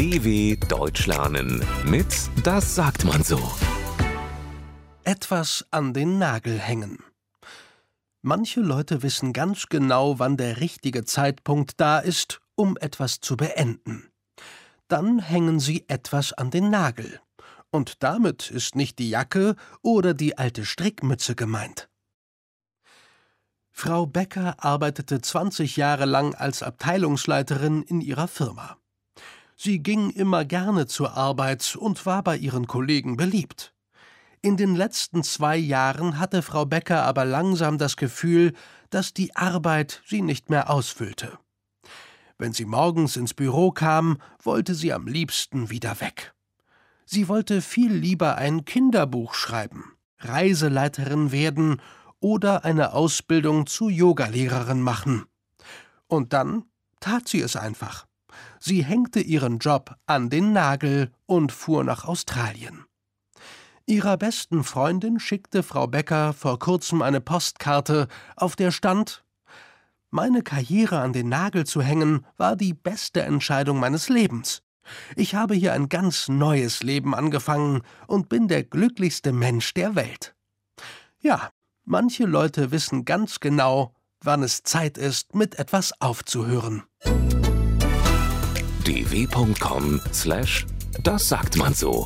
DW Deutsch lernen mit Das sagt man so. Etwas an den Nagel hängen. Manche Leute wissen ganz genau, wann der richtige Zeitpunkt da ist, um etwas zu beenden. Dann hängen sie etwas an den Nagel. Und damit ist nicht die Jacke oder die alte Strickmütze gemeint. Frau Becker arbeitete 20 Jahre lang als Abteilungsleiterin in ihrer Firma. Sie ging immer gerne zur Arbeit und war bei ihren Kollegen beliebt. In den letzten zwei Jahren hatte Frau Becker aber langsam das Gefühl, dass die Arbeit sie nicht mehr ausfüllte. Wenn sie morgens ins Büro kam, wollte sie am liebsten wieder weg. Sie wollte viel lieber ein Kinderbuch schreiben, Reiseleiterin werden oder eine Ausbildung zur Yogalehrerin machen. Und dann tat sie es einfach. Sie hängte ihren Job an den Nagel und fuhr nach Australien. Ihrer besten Freundin schickte Frau Becker vor kurzem eine Postkarte, auf der stand Meine Karriere an den Nagel zu hängen, war die beste Entscheidung meines Lebens. Ich habe hier ein ganz neues Leben angefangen und bin der glücklichste Mensch der Welt. Ja, Manche Leute wissen ganz genau, wann es Zeit ist, mit etwas aufzuhören. dw.com/das sagt man so.